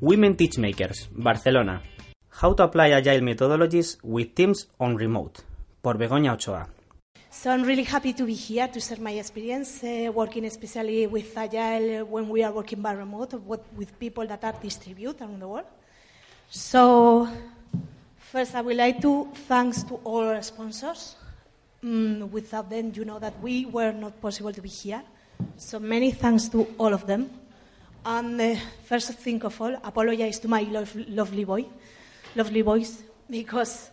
Women Techmakers, Barcelona. How to apply agile methodologies with teams on remote. Por Begoña Ochoa. So I'm really happy to be here to share my experience uh, working especially with Agile when we are working by remote with people that are distributed around the world. So first I would like to thanks to all our sponsors. Mm, without them, you know that we were not possible to be here. So many thanks to all of them. And first thing of all, apologize to my lo- lovely boy, lovely voice, because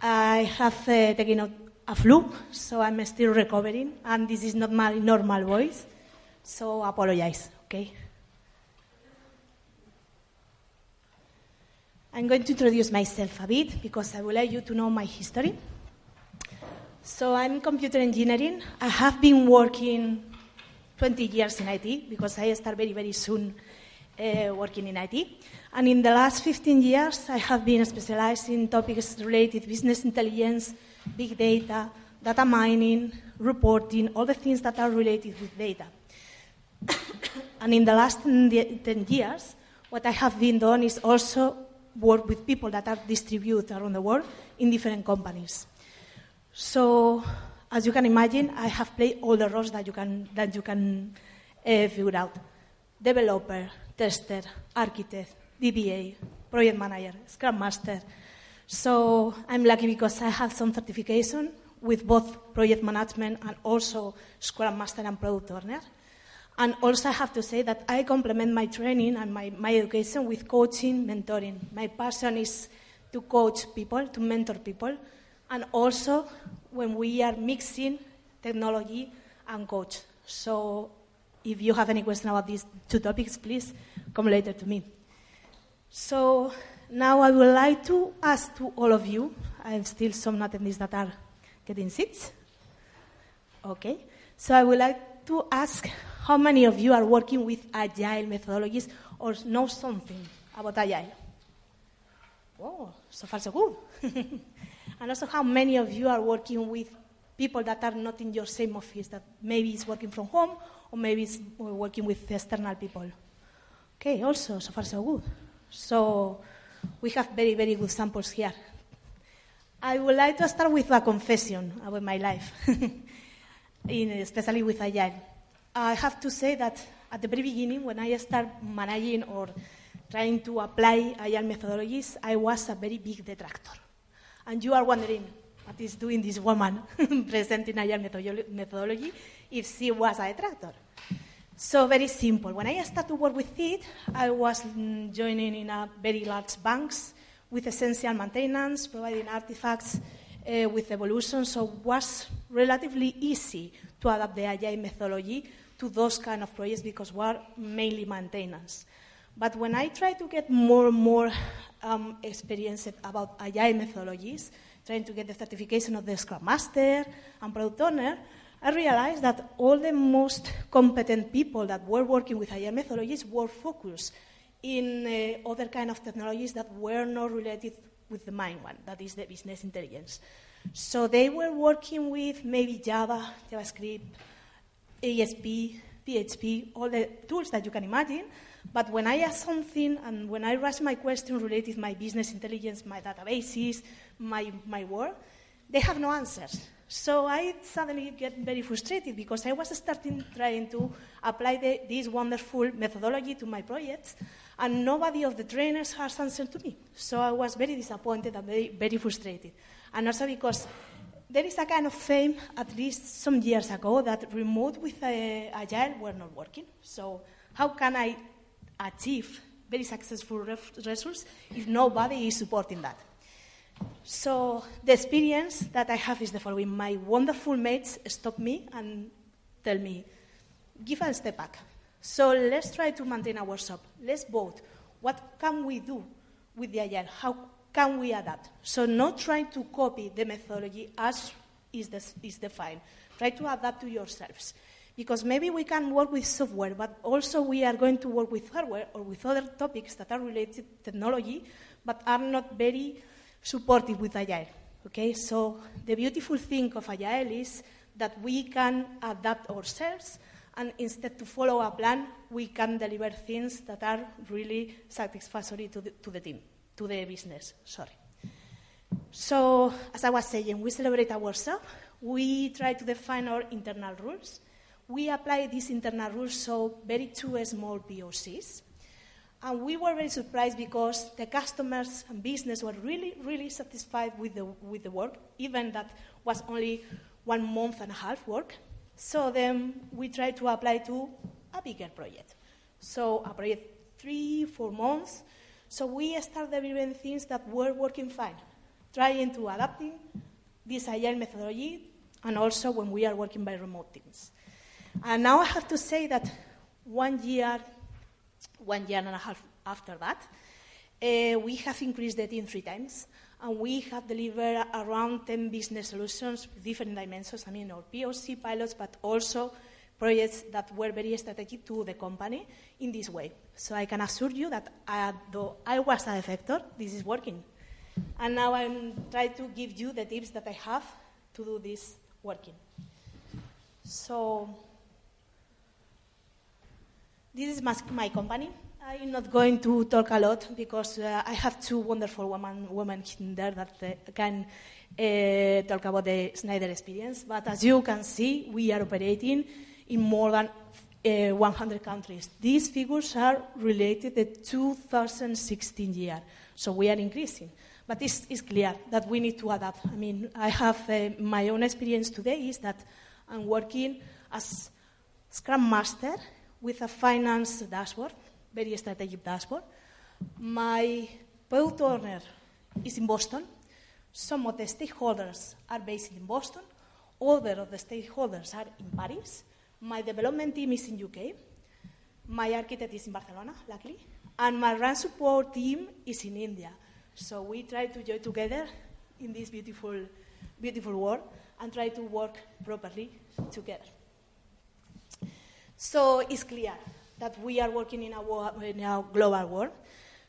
I have uh, taken out a flu, so I'm still recovering, and this is not my normal voice, so apologize, okay? I'm going to introduce myself a bit because I would like you to know my history. So I'm computer engineering. I have been working 20 years in IT because I start very, very soon uh, working in IT. And in the last 15 years, I have been specialized in topics related business intelligence, big data, data mining, reporting, all the things that are related with data. and in the last 10 years, what I have been doing is also work with people that are distributed around the world in different companies. So as you can imagine, I have played all the roles that you can, that you can uh, figure out. Developer, tester, architect, DBA, project manager, Scrum Master. So I'm lucky because I have some certification with both project management and also Scrum Master and Product Owner. And also I have to say that I complement my training and my, my education with coaching, mentoring. My passion is to coach people, to mentor people, and also when we are mixing technology and coach. So if you have any question about these two topics, please come later to me. So now I would like to ask to all of you, I have still some attendees that are getting seats. Okay. So I would like to ask how many of you are working with agile methodologies or know something about agile? Oh, so far so good. And also how many of you are working with people that are not in your same office, that maybe is working from home or maybe is uh, working with external people. Okay, also, so far so good. So we have very, very good samples here. I would like to start with a confession about my life, in, especially with Agile. I have to say that at the very beginning, when I started managing or trying to apply Agile methodologies, I was a very big detractor. And you are wondering, what is doing this woman presenting Agile methodology if she was a detractor? So very simple. When I started to work with it, I was mm, joining in a very large banks with essential maintenance, providing artifacts uh, with evolution, so it was relatively easy to adapt the Agile methodology to those kind of projects because we are mainly maintenance. But when I try to get more and more um, experience about agile methodologies, trying to get the certification of the Scrum Master and Product Owner, I realized that all the most competent people that were working with agile methodologies were focused in uh, other kind of technologies that were not related with the main one, that is the business intelligence. So they were working with maybe Java, JavaScript, ASP, PHP, all the tools that you can imagine, but when I ask something and when I raise my question related to my business intelligence, my databases, my, my work, they have no answers. So I suddenly get very frustrated because I was starting trying to apply the, this wonderful methodology to my projects, and nobody of the trainers has answered to me. So I was very disappointed and very, very frustrated. And also because there is a kind of fame, at least some years ago, that remote with Agile were not working. So how can I achieve very successful results if nobody is supporting that. So the experience that I have is the following. My wonderful mates stop me and tell me, give a step back. So let's try to maintain our shop. Let's vote. What can we do with the Agile? How can we adapt? So not trying to copy the methodology as is, is defined. Try to adapt to yourselves. Because maybe we can work with software, but also we are going to work with hardware or with other topics that are related to technology, but are not very supportive with Agile. Okay, so the beautiful thing of Agile is that we can adapt ourselves and instead to follow a plan, we can deliver things that are really satisfactory to the, to the team, to the business, sorry. So, as I was saying, we celebrate ourselves. We try to define our internal rules. We apply these internal rules so very two small POCs. And we were very surprised because the customers and business were really, really satisfied with the, with the work, even that was only one month and a half work. So then we tried to apply to a bigger project. So a project three, four months. So we started delivering things that were working fine, trying to adapting this agile methodology, and also when we are working by remote teams. And now I have to say that one year, one year and a half after that, uh, we have increased the team three times, and we have delivered around 10 business solutions with different dimensions. I mean, our POC pilots, but also projects that were very strategic to the company in this way. So I can assure you that though I was a defector, this is working. And now I'm trying to give you the tips that I have to do this working. So this is my, my company. I'm not going to talk a lot because uh, I have two wonderful women, women there that uh, can uh, talk about the Schneider experience. But as you can see, we are operating in more than uh, 100 countries. These figures are related to 2016 year, so we are increasing. But it's, it's clear that we need to adapt. I mean, I have uh, my own experience today is that I'm working as Scrum Master with a finance dashboard very strategic dashboard. My product owner is in Boston. Some of the stakeholders are based in Boston. Other of the stakeholders are in Paris. My development team is in UK. My architect is in Barcelona, luckily. And my run support team is in India. So we try to join together in this beautiful, beautiful world and try to work properly together. So it's clear that we are working in a, in a global world.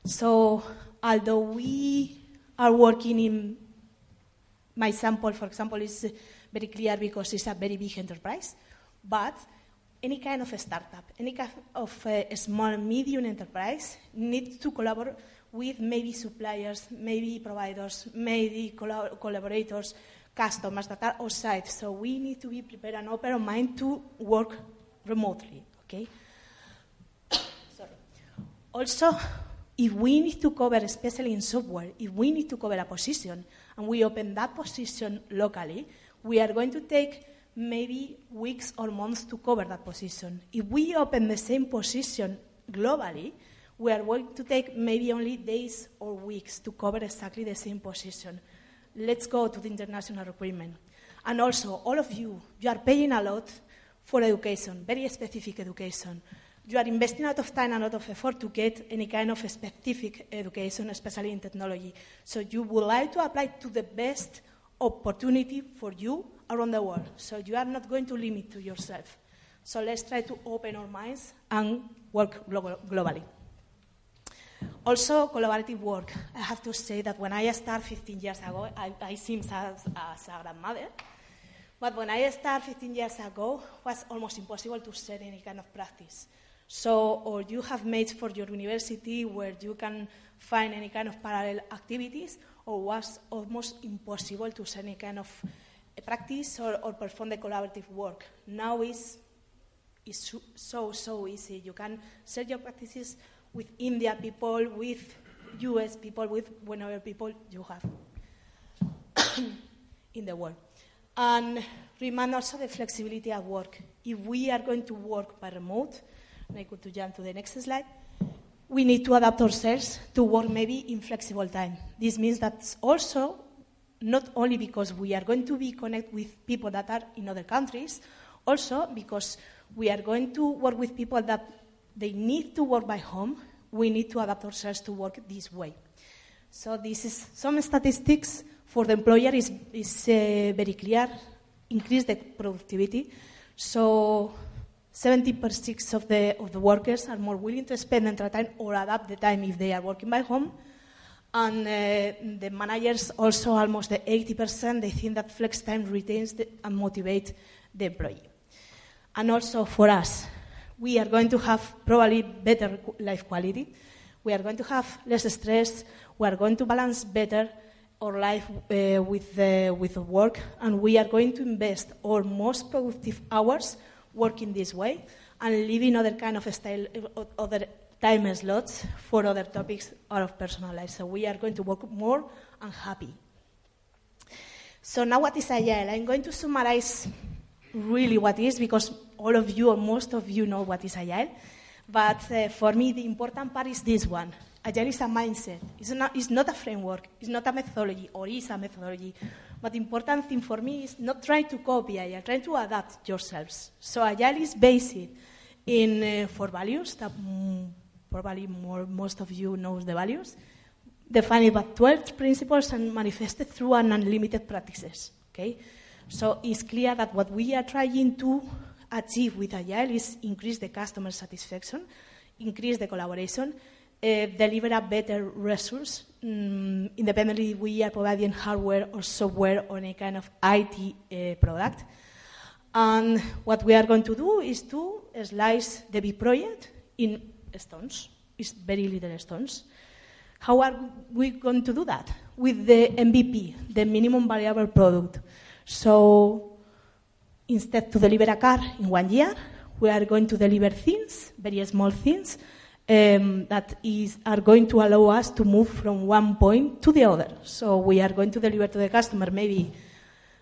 So although we are working in my sample, for example, is very clear because it's a very big enterprise, but any kind of a startup, any kind of a small, medium enterprise needs to collaborate with maybe suppliers, maybe providers, maybe collaborators, customers that are outside. So we need to be prepared and open mind to work remotely. Okay. Sorry. Also, if we need to cover, especially in software, if we need to cover a position and we open that position locally, we are going to take maybe weeks or months to cover that position. If we open the same position globally, we are going to take maybe only days or weeks to cover exactly the same position. Let's go to the international agreement. And also, all of you, you are paying a lot for education, very specific education you are investing a lot of time and a lot of effort to get any kind of specific education, especially in technology. So you would like to apply to the best opportunity for you around the world. So you are not going to limit to yourself. So let's try to open our minds and work glo- globally. Also, collaborative work. I have to say that when I started 15 years ago, I, I seem as, as a grandmother. But when I started 15 years ago, it was almost impossible to set any kind of practice. So, or you have mates for your university where you can find any kind of parallel activities, or was almost impossible to set any kind of practice or, or perform the collaborative work. Now is is so so easy. You can share your practices with India people, with US people, with whenever people you have in the world. And remind also the flexibility at work. If we are going to work by remote, I go to jump to the next slide. We need to adapt ourselves to work maybe in flexible time. This means that also not only because we are going to be connect with people that are in other countries, also because we are going to work with people that they need to work by home, we need to adapt ourselves to work this way. So this is some statistics for the employer is, is uh, very clear, increase the productivity. So 70% of the, of the workers are more willing to spend extra time or adapt the time if they are working by home. And uh, the managers also almost the 80%, they think that flex time retains the, and motivates the employee. And also for us, we are going to have probably better life quality. We are going to have less stress. We are going to balance better our life uh, with, the, with the work, and we are going to invest our most productive hours working this way and leaving other kind of style, other time slots for other topics out of personal life. So we are going to work more and happy. So now what is Agile? I'm going to summarize really what is because all of you or most of you know what is Agile. But uh, for me, the important part is this one. Agile is a mindset. It's not, it's not a framework. It's not a methodology, or is a methodology. But the important thing for me is not trying to copy Agile, trying to adapt yourselves. So Agile is based in uh, four values that mm, probably more, most of you knows the values, defined by 12 principles and manifested through an unlimited practices. Okay? So it's clear that what we are trying to achieve with Agile is increase the customer satisfaction, increase the collaboration, uh, deliver a better resource. Um, independently, we are providing hardware or software or any kind of IT uh, product. And what we are going to do is to slice the big project in stones. It's very little stones. How are we going to do that? With the MVP, the minimum viable product. So instead to deliver a car in one year, we are going to deliver things, very small things, um, that is, are going to allow us to move from one point to the other. So we are going to deliver to the customer maybe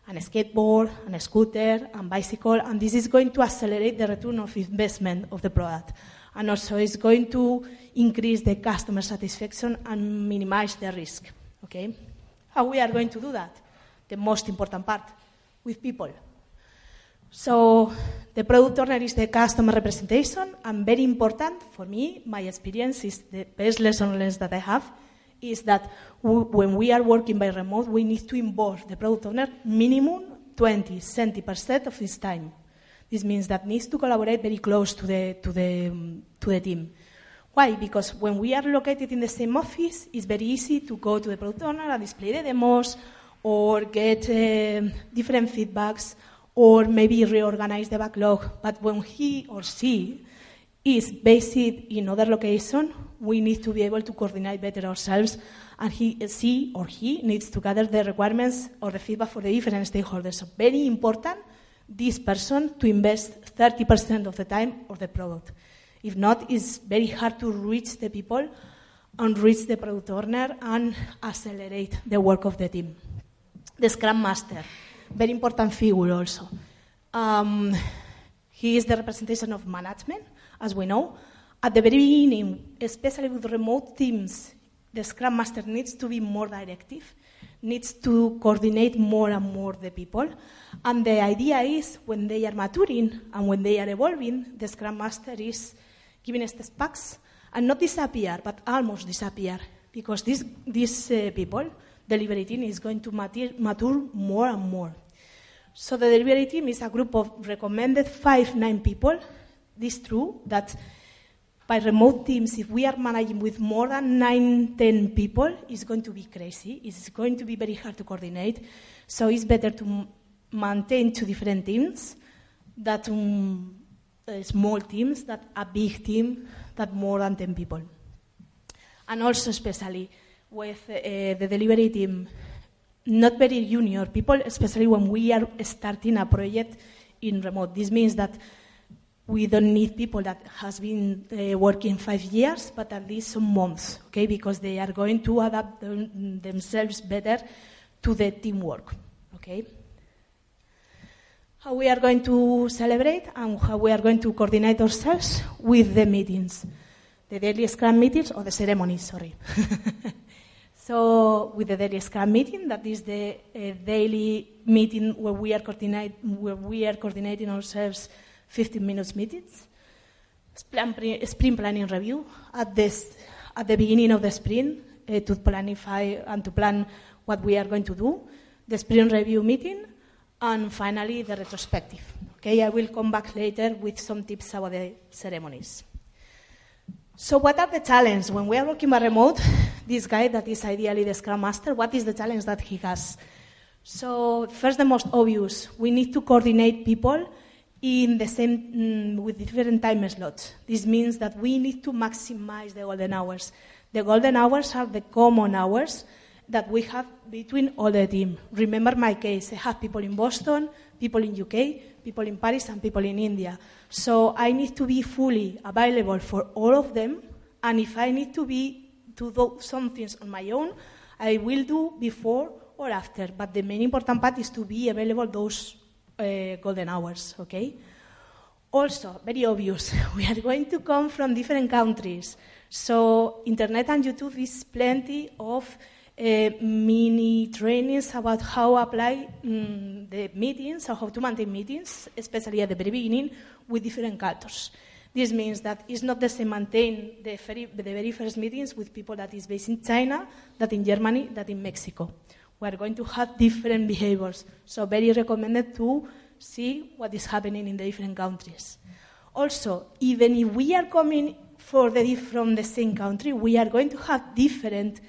an skateboard, a scooter, a bicycle, and this is going to accelerate the return of investment of the product. And also it's going to increase the customer satisfaction and minimize the risk. Okay? How we are going to do that? The most important part, with people. So the product owner is the customer representation, and very important for me, my experience is the best lesson learned that I have is that when we are working by remote, we need to involve the product owner minimum 20, 70% of his time. This means that needs to collaborate very close to the, to the, to the team. Why? Because when we are located in the same office, it's very easy to go to the product owner and display the demos or get uh, different feedbacks or maybe reorganize the backlog. But when he or she is based in other location, we need to be able to coordinate better ourselves, and he, she or he needs to gather the requirements or the feedback for the different stakeholders. So very important, this person to invest 30% of the time of the product. If not, it's very hard to reach the people and reach the product owner and accelerate the work of the team. The Scrum Master very important figure also. Um, he is the representation of management, as we know. At the very beginning, especially with remote teams, the Scrum Master needs to be more directive, needs to coordinate more and more the people. And the idea is when they are maturing and when they are evolving, the Scrum Master is giving us the packs and not disappear, but almost disappear, because these, these uh, people delivery team is going to mature, mature more and more. So the delivery team is a group of recommended five, nine people. This is true that by remote teams, if we are managing with more than nine, ten people, it's going to be crazy. It's going to be very hard to coordinate. So it's better to maintain two different teams that um, uh, small teams, that a big team, that more than 10 people. And also, especially, with uh, the delivery team, not very junior people, especially when we are starting a project in remote. This means that we don't need people that has been uh, working five years, but at least some months, okay? Because they are going to adapt them, themselves better to the teamwork, okay? How we are going to celebrate and how we are going to coordinate ourselves with the meetings, the daily Scrum meetings or the ceremonies, sorry. So with the daily Scrum meeting, that is the uh, daily meeting where we are coordinate, where we are coordinating ourselves 15 minutes meetings. Sprint planning review at this at the beginning of the sprint uh, to planify and to plan what we are going to do. The sprint review meeting, and finally the retrospective. Okay, I will come back later with some tips about the ceremonies. So, what are the challenges when we are working by remote? This guy that is ideally the Scrum Master, what is the challenge that he has? So, first, the most obvious, we need to coordinate people in the same mm, with different time slots. This means that we need to maximize the golden hours. The golden hours are the common hours that we have between all the team. Remember my case. I have people in Boston, people in UK, people in Paris, and people in India. So I need to be fully available for all of them. And if I need to be to do some things on my own, I will do before or after. But the main important part is to be available those uh, golden hours. Okay. Also, very obvious, we are going to come from different countries. So internet and YouTube is plenty of uh, mini trainings about how to apply um, the meetings or how to maintain meetings, especially at the very beginning, with different cultures. This means that it's not the same maintain the very, the very first meetings with people that is based in China, that in Germany, that in Mexico. We are going to have different behaviors, so very recommended to see what is happening in the different countries. Also, even if we are coming for the, from the same country, we are going to have different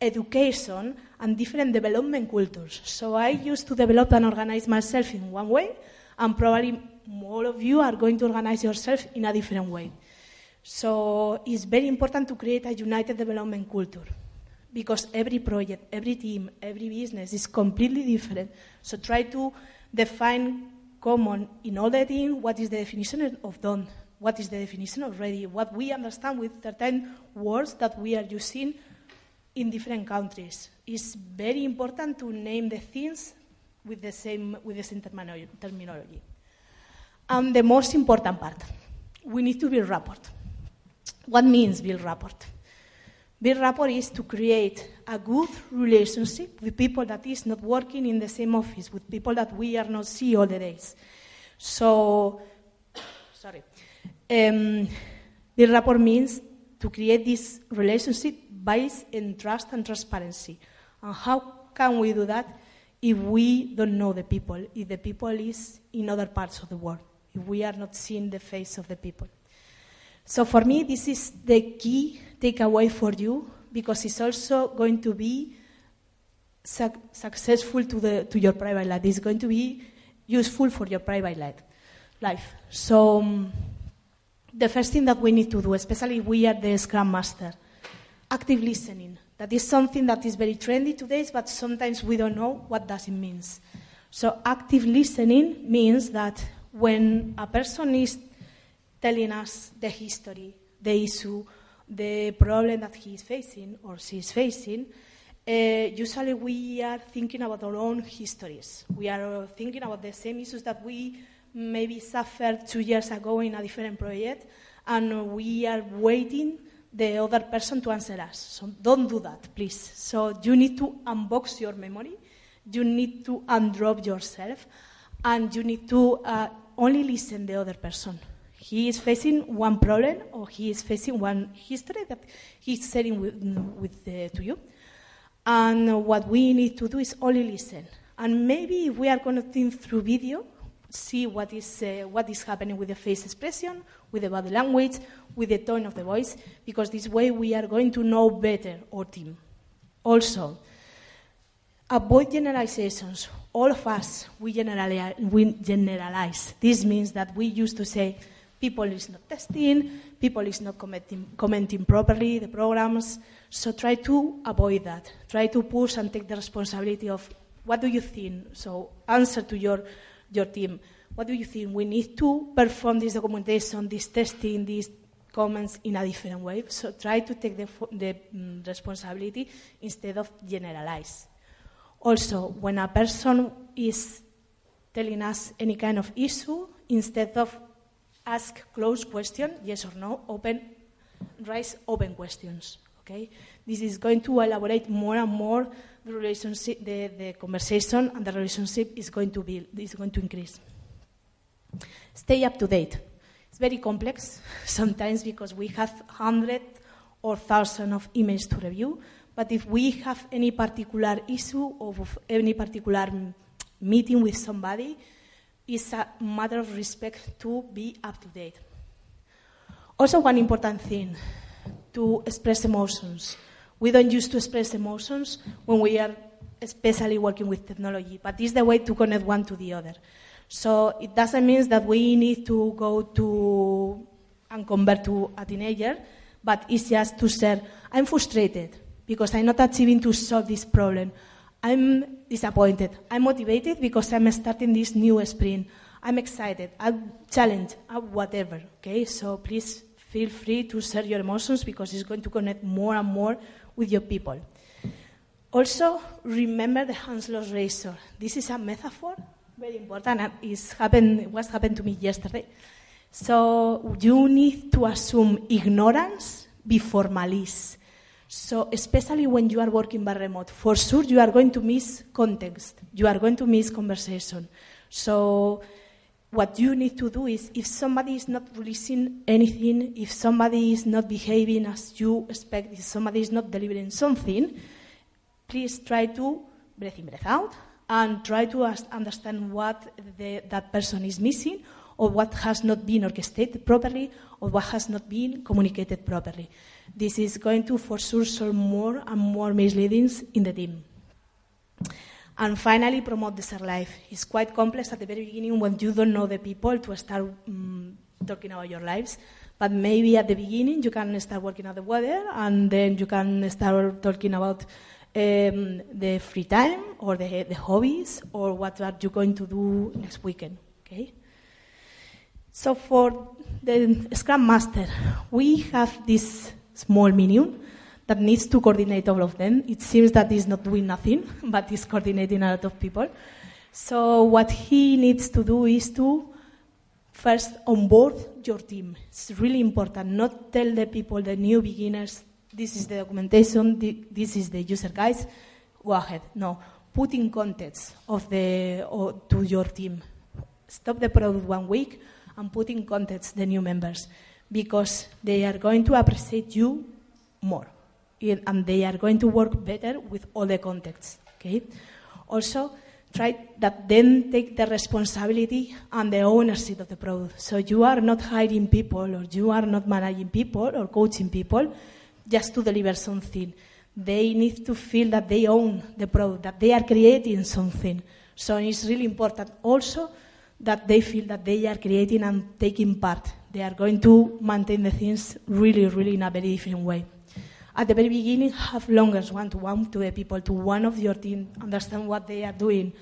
education and different development cultures. So I used to develop and organize myself in one way, and probably all of you are going to organize yourself in a different way. So it's very important to create a united development culture because every project, every team, every business is completely different. So try to define common in all the team what is the definition of done, what is the definition of ready, what we understand with certain words that we are using in different countries. It's very important to name the things with the same, with the same terminology. And the most important part, we need to build rapport. What means build rapport? Build rapport is to create a good relationship with people that is not working in the same office, with people that we are not see all the days. So, sorry. Um, build rapport means to create this relationship based in trust and transparency. And how can we do that if we don't know the people, if the people is in other parts of the world, if we are not seeing the face of the people? So for me, this is the key takeaway for you because it's also going to be su- successful to, the, to your private life. It's going to be useful for your private life. life. So um, the first thing that we need to do, especially we are the Scrum Master, active listening. That is something that is very trendy today, but sometimes we don't know what does it means. So active listening means that when a person is telling us the history, the issue, the problem that he is facing or she is facing, uh, usually we are thinking about our own histories. We are thinking about the same issues that we maybe suffered two years ago in a different project, and we are waiting the other person to answer us. So don't do that, please. So you need to unbox your memory, you need to undrop yourself, and you need to uh, only listen the other person. He is facing one problem, or he is facing one history that he's sharing with, with uh, to you. And what we need to do is only listen. And maybe if we are connecting through video, see what is, uh, what is happening with the face expression, with the body language, with the tone of the voice, because this way we are going to know better our team. Also, avoid generalizations. All of us, we generalize, we generalize. This means that we used to say, people is not testing, people is not commenting, commenting properly the programs. So try to avoid that. Try to push and take the responsibility of what do you think. So answer to your your team. What do you think? We need to perform this documentation, this testing, these comments in a different way. So try to take the, the um, responsibility instead of generalize. Also, when a person is telling us any kind of issue, instead of ask closed question, yes or no, open, raise open questions. Okay, this is going to elaborate more and more the relationship, the, the conversation and the relationship is going to be is going to increase. Stay up to date. It's very complex sometimes because we have hundred or thousand of emails to review. But if we have any particular issue or any particular meeting with somebody, it's a matter of respect to be up to date. Also, one important thing to express emotions. We don't use to express emotions when we are especially working with technology, but it's the way to connect one to the other. So it doesn't mean that we need to go to and convert to a teenager, but it's just to say, I'm frustrated because I'm not achieving to solve this problem. I'm disappointed. I'm motivated because I'm starting this new sprint. I'm excited. I'm challenged. I'm whatever. Okay, so please feel free to share your emotions because it's going to connect more and more with your people. Also, remember the Hanlon's razor. This is a metaphor, very important, and it's happened, was happened to me yesterday. So you need to assume ignorance before malice. So especially when you are working by remote, for sure you are going to miss context. You are going to miss conversation. So what you need to do is if somebody is not releasing anything, if somebody is not behaving as you expect, if somebody is not delivering something, please try to breathe in, breathe out, and try to understand what the, that person is missing or what has not been orchestrated properly or what has not been communicated properly. This is going to for sure solve more and more misleadings in the team. And finally, promote the share life. It's quite complex at the very beginning when you don't know the people to start um, talking about your lives. But maybe at the beginning you can start working out the weather and then you can start talking about um, the free time or the, the hobbies or what are you going to do next weekend. Okay? So for the Scrum Master, we have this small minion that needs to coordinate all of them. It seems that he's not doing nothing, but he's coordinating a lot of people. So what he needs to do is to first onboard your team. It's really important. Not tell the people, the new beginners, this is the documentation, this is the user guides. Go ahead. No, put in context of the to your team. Stop the product one week and put in context the new members because they are going to appreciate you more and they are going to work better with all the contexts. Okay. Also, try that then take the responsibility and the ownership of the product. So you are not hiring people or you are not managing people or coaching people just to deliver something. They need to feel that they own the product, that they are creating something. So it's really important also that they feel that they are creating and taking part. They are going to maintain the things really, really in a very different way. At the very beginning, have longest one-to-one to the people, to one of your team, understand what they are doing.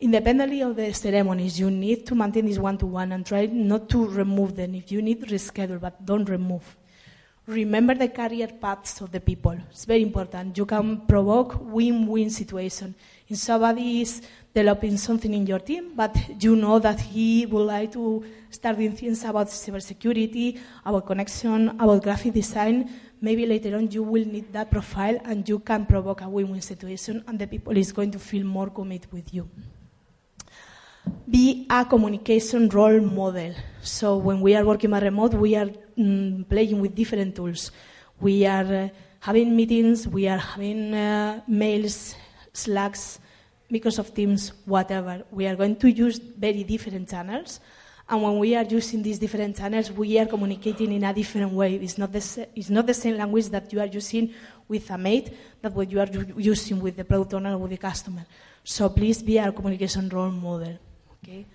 Independently of the ceremonies, you need to maintain this one-to-one and try not to remove them. If you need, reschedule, but don't remove remember the career paths of the people. It's very important. You can provoke win-win situation. If somebody is developing something in your team, but you know that he would like to start doing things about cybersecurity, about connection, about graphic design, maybe later on you will need that profile and you can provoke a win-win situation and the people is going to feel more committed with you. Be a communication role model. So when we are working by remote, we are mm, playing with different tools. We are uh, having meetings, we are having uh, mails, Slacks, Microsoft Teams, whatever. We are going to use very different channels. And when we are using these different channels, we are communicating in a different way. It's not the, it's not the same language that you are using with a mate that what you are using with the product owner or with the customer. So please be our communication role model. Okay?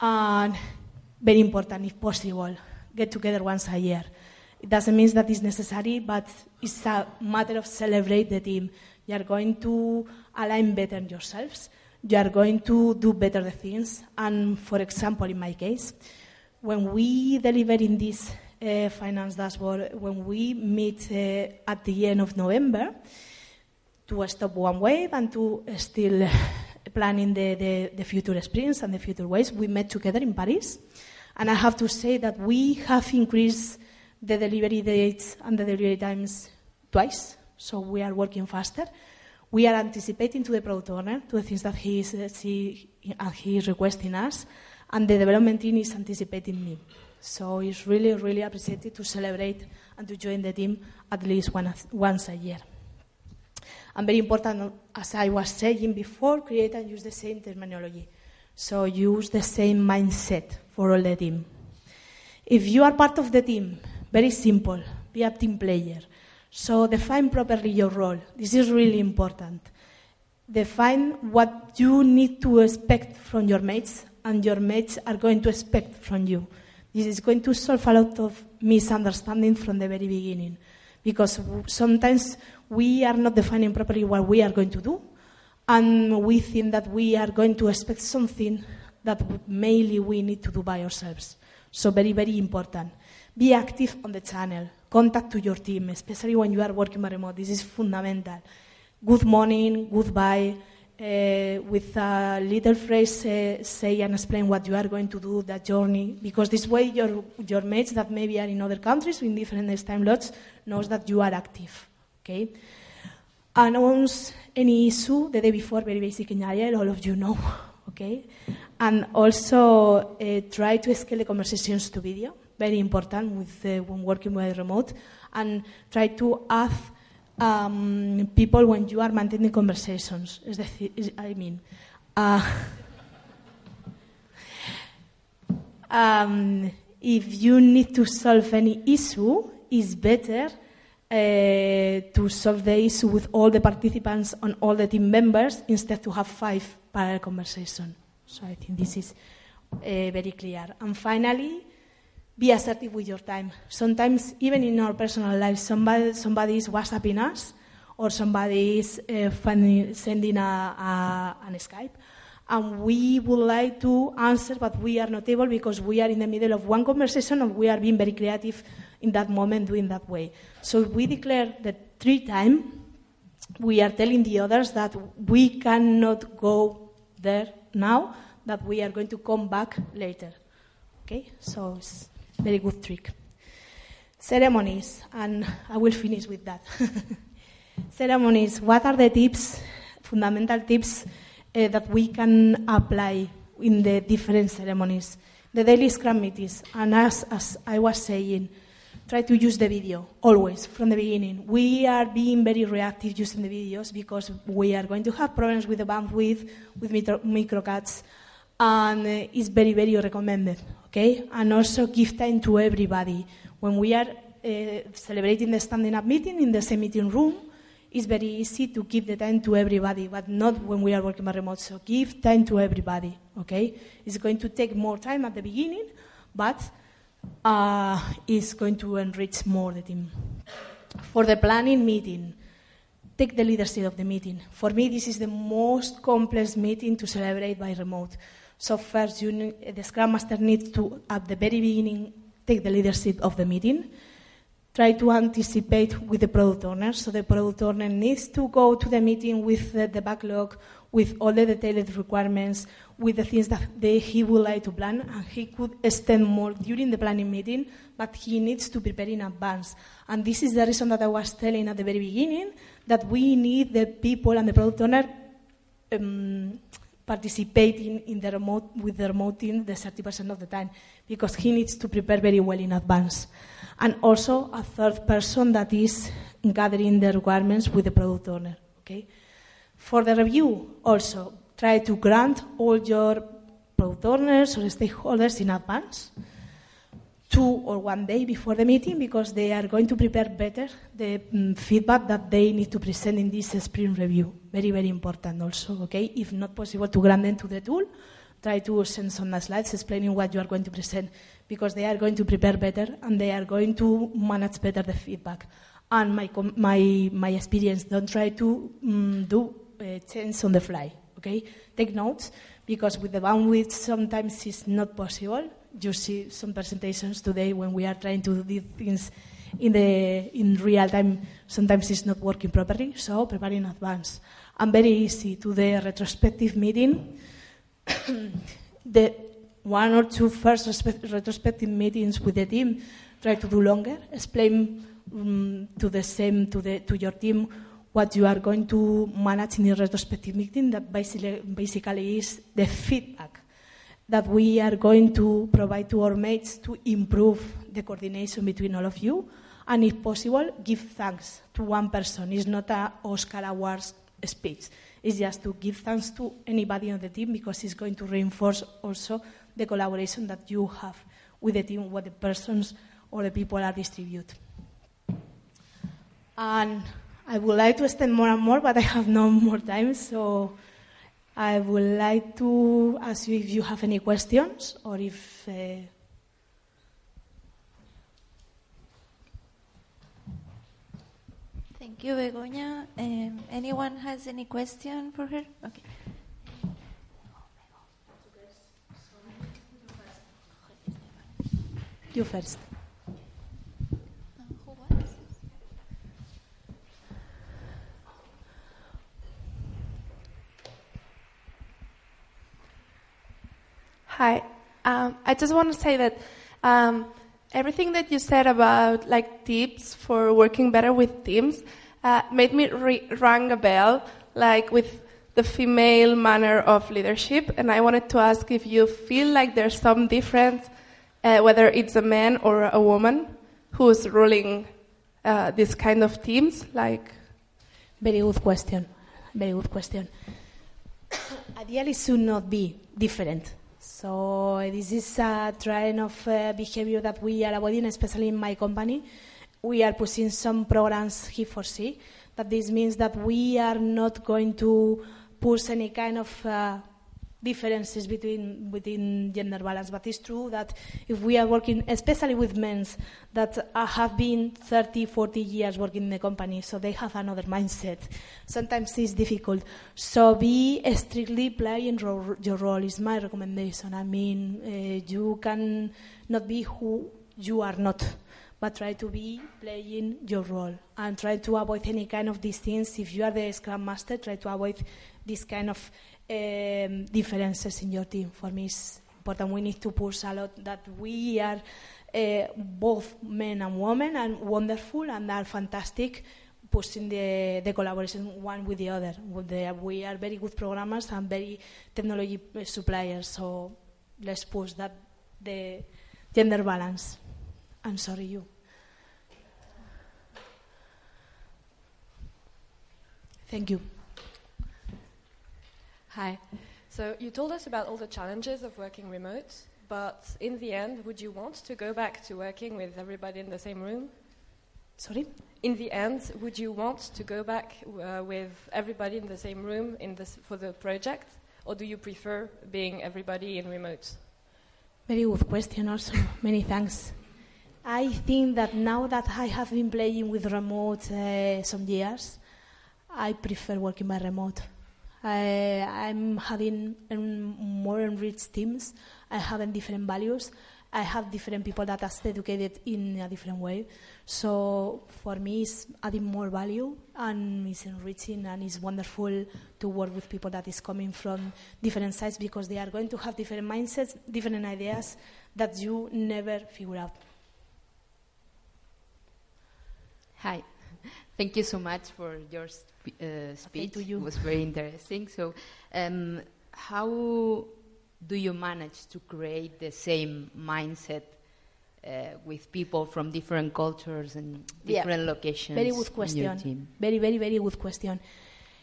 And very important, if possible, get together once a year. It doesn't mean that it's necessary, but it's a matter of celebrate the team. You are going to align better yourselves. You are going to do better the things. And for example, in my case, when we deliver in this uh, finance dashboard, when we meet uh, at the end of November, to stop one wave and to still planning the, the, the future sprints and the future ways, we met together in Paris. And I have to say that we have increased the delivery dates and the delivery times twice, so we are working faster. We are anticipating to the product owner, to the things that he is, uh, he, uh, he is requesting us, and the development team is anticipating me. So it's really, really appreciated to celebrate and to join the team at least one, once a year. And very important, as I was saying before, create and use the same terminology. So use the same mindset for all the team. If you are part of the team, very simple, be a team player. So define properly your role. This is really important. Define what you need to expect from your mates and your mates are going to expect from you. This is going to solve a lot of misunderstanding from the very beginning because sometimes we are not defining properly what we are going to do and we think that we are going to expect something that mainly we need to do by ourselves. So very, very important. Be active on the channel. Contact to your team, especially when you are working by remote. This is fundamental. Good morning, goodbye, uh, with a little phrase, uh, say and explain what you are going to do, that journey, because this way your, your mates that maybe are in other countries in different time lots knows that you are active, okay? Announce any issue the day before, very basic in Agile, all of you know, okay? And also uh, try to scale the conversations to video, very important with, uh, when working with remote, and try to ask um, people when you are maintaining conversations. Decir, I mean, uh, um, if you need to solve any issue, it's better uh, to solve the issue with all the participants and all the team members instead to have five parallel conversations. So I think this is uh, very clear. And finally, be assertive with your time. Sometimes, even in our personal lives, somebody, somebody is WhatsApping us or somebody is uh, sending a, a, an Skype, and we would like to answer, but we are not able because we are in the middle of one conversation and we are being very creative in that moment doing that way. So we declare the three time, we are telling the others that we cannot go there now, that we are going to come back later. Okay, so it's very good trick. Ceremonies, and I will finish with that. Ceremonies, what are the tips, fundamental tips uh, that we can apply in the different ceremonies? The daily Scrum meetings, and as, as I was saying, try to use the video always from the beginning. We are being very reactive using the videos because we are going to have problems with the bandwidth, with micro, microcuts, and uh, it's very, very recommended. Okay, and also give time to everybody. When we are uh, celebrating the standing up meeting in the same meeting room, it's very easy to give the time to everybody, but not when we are working by remote. So give time to everybody. Okay, it's going to take more time at the beginning, but uh, it's going to enrich more the team. For the planning meeting, take the leadership of the meeting. For me, this is the most complex meeting to celebrate by remote. So first, you, the Scrum Master needs to, at the very beginning, take the leadership of the meeting. Try to anticipate with the product owner. So the product owner needs to go to the meeting with the, the backlog, with all the detailed requirements, with the things that they, he would like to plan, and he could extend more during the planning meeting, but he needs to prepare in advance. And this is the reason that I was telling at the very beginning that we need the people and the product owner um, participating in the remote with the remote team the 30% of the time because he needs to prepare very well in advance. And also a third person that is gathering the requirements with the product owner. Okay? For the review, also try to grant all your product owners or stakeholders in advance two or one day before the meeting because they are going to prepare better the um, feedback that they need to present in this sprint review. Very, very important also, okay? If not possible to grant them to the tool, try to send some slides explaining what you are going to present because they are going to prepare better and they are going to manage better the feedback. And my, my, my experience, don't try to um, do uh, change on the fly, okay? Take notes because with the bandwidth sometimes it's not possible you see some presentations today when we are trying to do things in the in real time sometimes it's not working properly so prepare in advance. And very easy to the retrospective meeting. The one or two first retrospective meetings with the team try to do longer explain um, to the same to the to your team what you are going to manage in the retrospective meeting. That basically basically is the feedback that we are going to provide to our mates to improve the coordination between all of you. And if possible, give thanks to one person. It's not an Oscar Awards speech. It's just to give thanks to anybody on the team because it's going to reinforce also the collaboration that you have with the team, what the persons or the people are distributed. And I would like to extend more and more, but I have no more time. So I would like to ask you if you have any questions or if. Uh, Thank you, Begoña. Um, anyone has any question for her? Okay. you first. Hi. Um, I just want to say that um, everything that you said about like tips for working better with teams uh, made me re- ring a bell, like with the female manner of leadership. And I wanted to ask if you feel like there's some difference, uh, whether it's a man or a woman who's ruling uh, this kind of teams, like. Very good question. Very good question. Ideally, should not be different. So this is a trend of uh, behavior that we are avoiding, especially in my company. We are pushing some programs he for she. That this means that we are not going to push any kind of uh, differences between within gender balance. But it's true that if we are working, especially with men that uh, have been 30, 40 years working in the company, so they have another mindset. Sometimes it's difficult. So be strictly playing ro- your role is my recommendation. I mean, uh, you can not be who you are not. But try to be playing your role and try to avoid any kind of these things. If you are the Scrum Master, try to avoid this kind of um, differences in your team. For me, it's important. We need to push a lot that we are uh, both men and women and wonderful and are fantastic pushing the, the collaboration one with the other. With the, we are very good programmers and very technology suppliers, so let's push that the gender balance. I'm sorry, you. Thank you. Hi. So you told us about all the challenges of working remote, but in the end, would you want to go back to working with everybody in the same room? Sorry? In the end, would you want to go back uh, with everybody in the same room for the project, or do you prefer being everybody in remote? Very good question, also. Many thanks. I think that now that I have been playing with remote uh, some years, I prefer working by remote. I, I'm having more enriched teams. I have different values. I have different people that are educated in a different way. So for me, it's adding more value and it's enriching and it's wonderful to work with people that is coming from different sides because they are going to have different mindsets, different ideas that you never figure out. Hi. Thank you so much for your uh, speech. to you. It was very interesting. So, um, how do you manage to create the same mindset uh, with people from different cultures and Yeah. different locations? Very good your question. team? Very, very, very good question.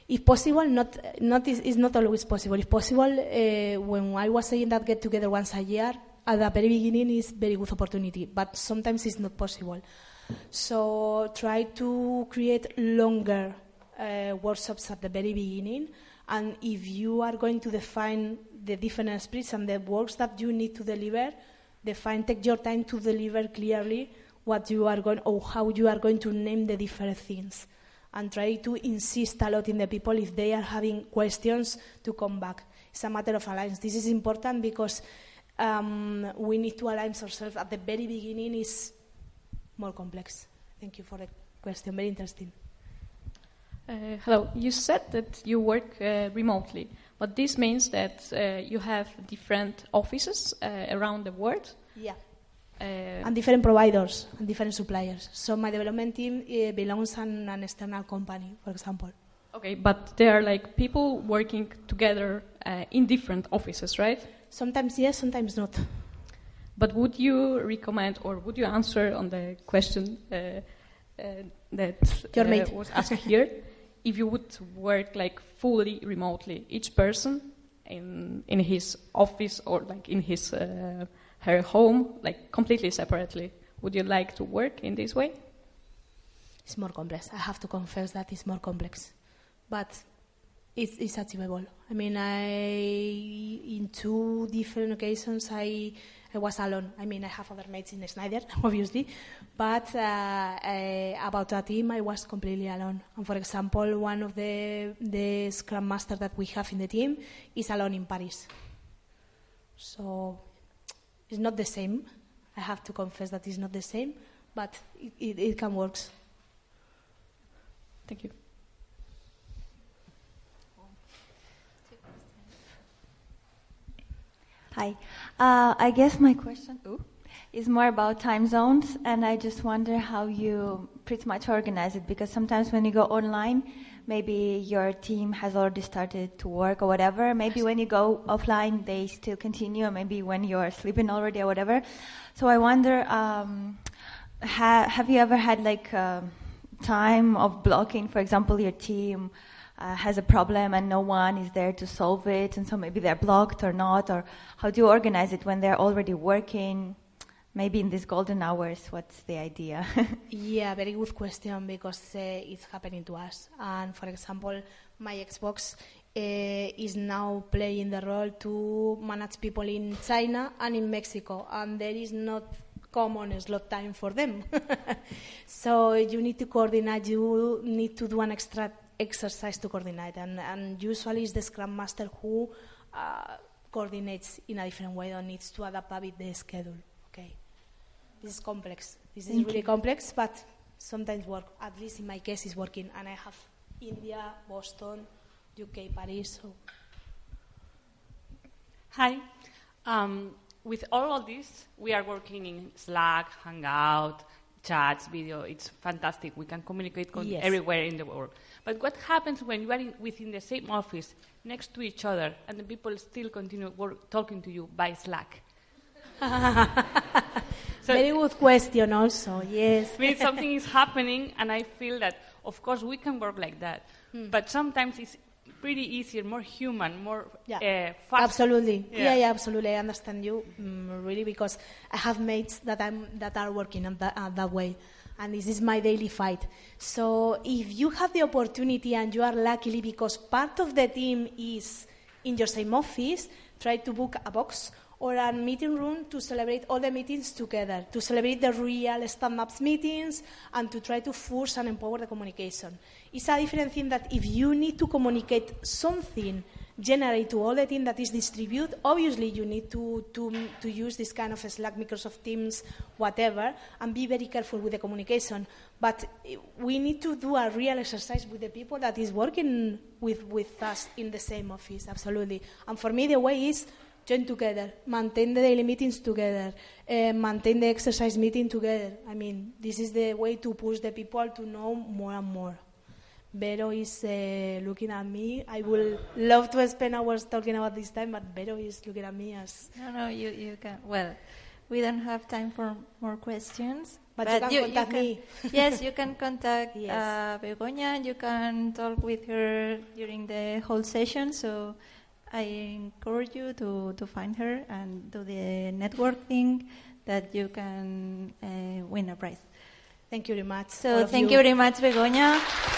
If possible, not not is, is not always possible. If possible, uh, when I was saying that get together once a year, at the very beginning is very good opportunity, but sometimes it's not possible. So try to create longer uh, workshops at the very beginning, and if you are going to define the different sprints and the works that you need to deliver, define take your time to deliver clearly what you are going or how you are going to name the different things. And try to insist a lot in the people if they are having questions to come back. It's a matter of alliance. This is important because um, we need to align ourselves. At the very beginning is more complex. Thank you for the question. Very interesting. Uh, hello. You said that you work uh, remotely, but this means that uh, you have different offices uh, around the world. yeah. Uh, and different providers and different suppliers. So my development team uh, belongs on an external company for example. Okay, but there are like people working together uh, in different offices, right? sometimes yes sometimes not But would you recommend or would you answer on the question uh, uh, that uh, was asked here? If you would work like fully remotely, each person in in his office or like in his uh, her home, like completely separately, would you like to work in this way? It's more complex. I have to confess that it's more complex. But it's, it's achievable. I mean, I in two different occasions I I was alone. I mean, I have other mates in the Schneider, obviously, but uh, I, about a team, I was completely alone. And for example, one of the the Scrum Master that we have in the team is alone in Paris. So it's not the same. I have to confess that it's not the same, but it, it, it can work. Thank you. Hi. Uh, I guess my question ooh, is more about time zones, and I just wonder how you pretty much organize it because sometimes when you go online, maybe your team has already started to work or whatever. Maybe when you go offline, they still continue, or maybe when you're sleeping already or whatever. So I wonder, um, ha- have you ever had like a time of blocking, for example, your team? Uh, has a problem and no one is there to solve it, and so maybe they're blocked or not, or how do you organize it when they're already working? Maybe in these golden hours, what's the idea? yeah, very good question because uh, it's happening to us. And for example, my Xbox uh, is now playing the role to manage people in China and in Mexico, and there is not common slot time for them. so you need to coordinate, you need to do an extra exercise to coordinate, and, and usually it's the Scrum Master who uh, coordinates in a different way or needs to adapt a bit the schedule. Okay, this is complex. This Thank is really you. complex, but sometimes work. At least in my case, is working, and I have India, Boston, UK, Paris. So. Hi. Um, with all of this, we are working in Slack, Hangout, chats, video. It's fantastic. We can communicate con- yes. everywhere in the world. But what happens when you are in, within the same office, next to each other, and the people still continue work, talking to you by Slack? so Very good question, also. Yes. I mean, something is happening, and I feel that, of course, we can work like that. Hmm. But sometimes it's pretty easier, more human, more yeah. uh, fast. Absolutely, yeah. yeah. yeah, absolutely. I understand you mm, really because I have mates that I'm that are working on that, uh, that way, and this is my daily fight. So if you have the opportunity and you are luckily because part of the team is in your same office, try to book a box or a meeting room to celebrate all the meetings together, to celebrate the real stand-ups meetings and to try to force and empower the communication. It's a different thing that if you need to communicate something generate to all the team that is distributed, obviously you need to, to, to use this kind of Slack, Microsoft Teams, whatever, and be very careful with the communication. But we need to do a real exercise with the people that is working with, with us in the same office, absolutely. And for me, the way is join together, maintain the daily meetings together, uh, maintain the exercise meeting together. I mean, this is the way to push the people to know more and more. Vero is uh, looking at me. I would love to spend hours talking about this time, but Vero is looking at me as. No, no, you, you can. Well, we don't have time for more questions. But, but you can you, contact you me. yes, you can contact yes. uh, Begoña. You can talk with her during the whole session. So I encourage you to, to find her and do the networking that you can uh, win a prize. Thank you very much. So thank you. you very much, Begoña.